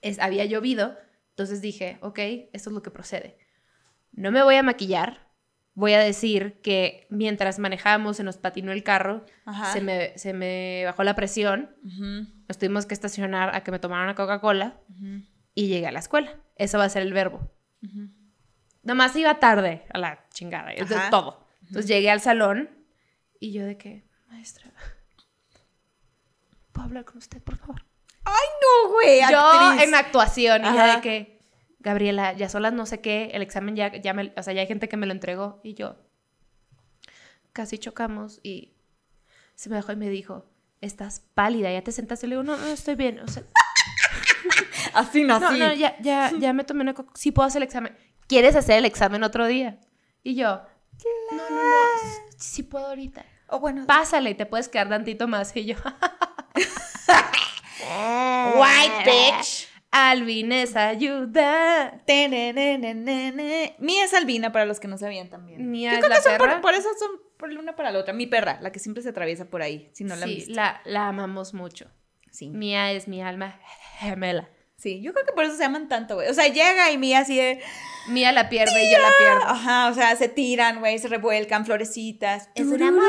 es- había llovido. Entonces dije, ok, esto es lo que procede. No me voy a maquillar. Voy a decir que mientras manejábamos se nos patinó el carro. Se me, se me bajó la presión. Nos tuvimos que estacionar a que me tomaran una Coca-Cola y llegué a la escuela. Eso va a ser el verbo. ujú. Nomás iba tarde a la chingada. Es todo. Entonces llegué al salón y yo de que, maestra, ¿puedo hablar con usted, por favor? Ay, no, güey. Yo en actuación y Ajá. de que, Gabriela, ya son las no sé qué, el examen ya, ya me, o sea, ya hay gente que me lo entregó y yo casi chocamos y se me bajó y me dijo, estás pálida, ya te sentaste. Le digo, no, no, estoy bien. O sea, Así, no, No, así. no, ya, ya, ya me tomé una coca. Sí puedo hacer el examen. ¿Quieres hacer el examen otro día? Y yo, no, no, no, sí puedo ahorita. O bueno, Pásale, te puedes quedar tantito más. Y yo, white bitch. Alvin es ayuda. Mía es albina, para los que no sabían también. Mía Yo es creo la que son por, perra. por eso son por la una para la otra. Mi perra, la que siempre se atraviesa por ahí, si no la han sí, visto. la, la amamos mucho. Sí. Mía es mi alma gemela. sí, yo creo que por eso se aman tanto, güey. O sea, llega y Mía así de... Mía la pierde y yo la pierdo. Ajá, o sea, se tiran, güey, se revuelcan, florecitas. Es un amor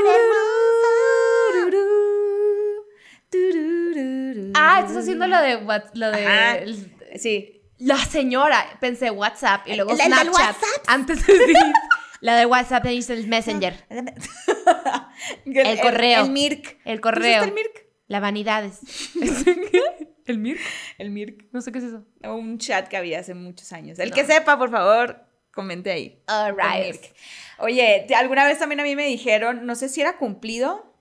Ah, estás haciendo lo de what- lo de Ajá. Sí. la señora. Pensé WhatsApp y luego ¿El- el del Snapchat. WhatsApp? Antes de decir la de WhatsApp de el Messenger. el, correo. El, Mirk. El ¿Pusiste correo. el Mirk? La vanidades. ¿El Mirk? El Mirk. No sé qué es eso. Un chat que había hace muchos años. El que sepa, por favor, comente ahí. All right. Oye, alguna vez también a mí me dijeron, no sé si era cumplido,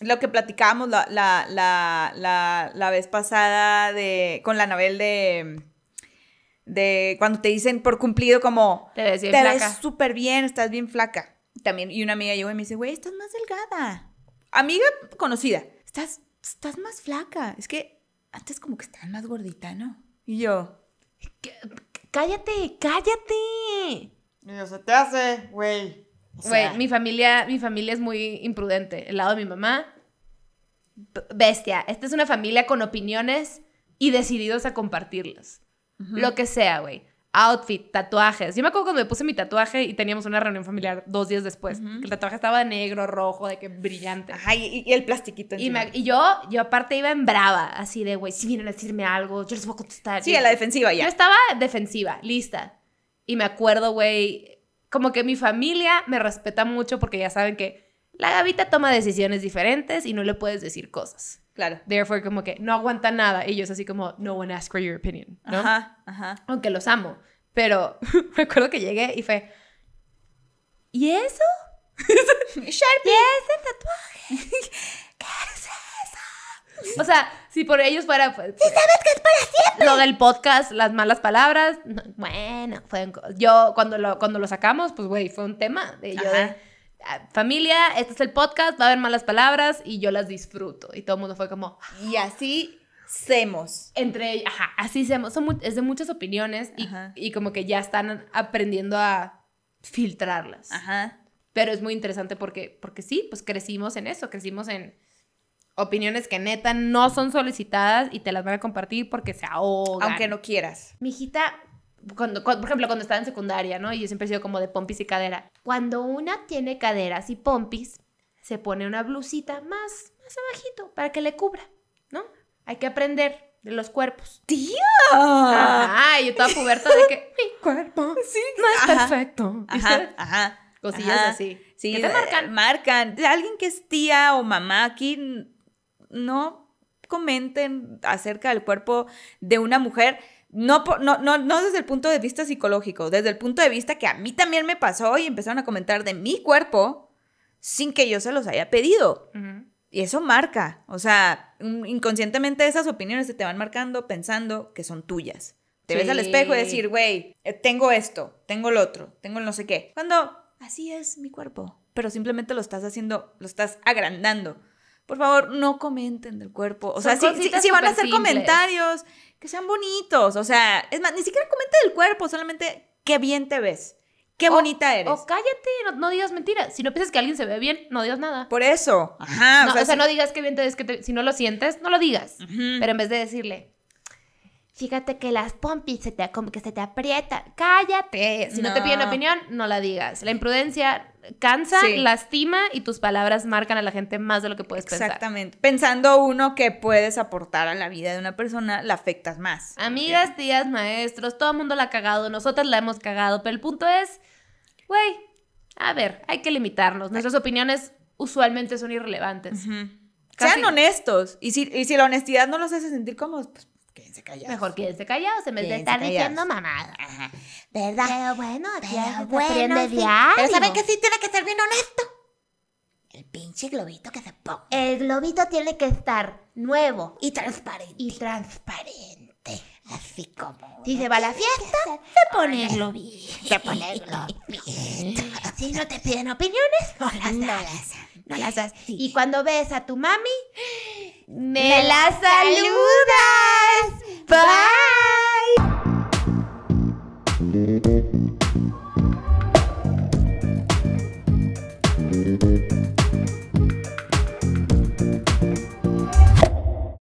lo que platicábamos la, la, la, la, la vez pasada de, con la Anabel de, de cuando te dicen por cumplido como, Te ves bien te flaca. ves súper bien, estás bien flaca. También, y una amiga llegó y me dice, güey, estás más delgada. Amiga conocida, estás, estás más flaca. Es que antes como que estabas más gordita, ¿no? Y yo, Cállate, cállate. y se te hace, güey. Sea, Güey, mi familia, mi familia es muy imprudente. El lado de mi mamá, bestia. Esta es una familia con opiniones y decididos a compartirlas. Lo que sea, güey. Outfit, tatuajes. Yo me acuerdo cuando me puse mi tatuaje y teníamos una reunión familiar dos días después. que El tatuaje estaba negro, rojo, de que brillante. Ajá, y, y el plastiquito Y, me- y yo, yo aparte iba en brava, así de, güey, si vienen a decirme algo, yo les voy a contestar. Sí, Y- a la defensiva ya. yo estaba defensiva, lista. Y me acuerdo, güey, como que mi familia me respeta mucho porque ya saben que la Gavita toma decisiones diferentes y no le puedes decir cosas. Claro. Therefore, como que no aguanta nada. Y yo es así como, no one ask for your opinion, ¿no? Ajá, ajá. Aunque los amo. Pero me acuerdo que llegué y fue, ¿y eso? ¿Y ese tatuaje? ¿Qué es? O sea, si por ellos fuera, pues... sabes que es para siempre. Lo del podcast, las malas palabras, no, bueno, fue... un Yo, cuando lo, cuando lo sacamos, pues, güey, fue un tema de yo de... "Ah, Familia, este es el podcast, va a haber malas palabras y yo las disfruto. Y todo el mundo fue como, Y así semos. entre ellos, ajá, así se, son es de muchas opiniones y, y como que ya están aprendiendo a filtrarlas. Ajá. Pero es muy interesante porque, porque sí, pues crecimos en eso, crecimos en opiniones que neta no son solicitadas y te las van a compartir porque se ahogan. Aunque no quieras. Mi hijita, cuando, cuando- por ejemplo, cuando estaba en secundaria, ¿no? Y yo siempre he sido como de pompis y cadera. Cuando una tiene caderas y pompis, se pone una blusita más, más abajito para que le cubra, ¿no? Hay que aprender de los cuerpos. ¡Tía! Ajá, y yo toda puberta de que mi cuerpo Sí. no es Ajá. perfecto. Ajá, ajá. Cosillas Ajá. así. Sí, ¿Qué te eh, marcan? Marcan. De Alguien que es tía o mamá aquí, no comenten acerca del cuerpo de una mujer. No, no, no, no desde el punto de vista psicológico, desde el punto de vista que a mí también me pasó y empezaron a comentar de mi cuerpo sin que yo se los haya pedido. Y eso marca, o sea, inconscientemente esas opiniones se te van marcando pensando que son tuyas. Te ves al espejo y decir, güey, eh, tengo esto, tengo lo otro, tengo el no sé qué. Cuando así es mi cuerpo, pero simplemente lo estás haciendo, lo estás agrandando. Por favor, no comenten del cuerpo. O sea, si, si- cositas si van a hacer comentarios, que sean bonitos. O sea, es más, ni siquiera comenta del cuerpo, solamente qué bien te ves, qué O- bonita eres. O cállate, no, no digas mentiras. Si no piensas que alguien se ve bien, no digas nada. Por eso. Ajá. No, o sea, si- no digas que bien te ves, que te- si no lo sientes, no lo digas. Pero en vez de decirle, fíjate que las pompis se te, como que se te aprietan, cállate. Si no, te piden opinión, no la digas. La imprudencia cansa, Sí. lastima y tus palabras marcan a la gente más de lo que puedes pensar. Exactamente. Pensando uno que puedes aportar a la vida de una persona, la afectas más. Amigas, tías, maestros, todo el mundo la ha cagado, nosotras la hemos cagado, pero el punto es, güey, a ver, hay que limitarnos. Nuestras opiniones usualmente son irrelevantes. Sean honestos. Y si, y si la honestidad no los hace sentir cómodos, pues quédense callados. Mejor quédense callados en vez de estar callados. diciendo mamadas. Ajá. ¿Verdad? Pero bueno, Pero se bueno, aprende sí. diario. Pero ¿saben que sí tiene que ser bien honesto? El pinche globito que se ponga. El globito tiene que estar nuevo Y transparente. y transparente. Así como. Si se va a la fiesta, se ponerlo bien. Se ponerlo bien. Si no te piden opiniones, no las no das. Las, no las das. Y cuando ves a tu mami, me, me la saludas. Bye.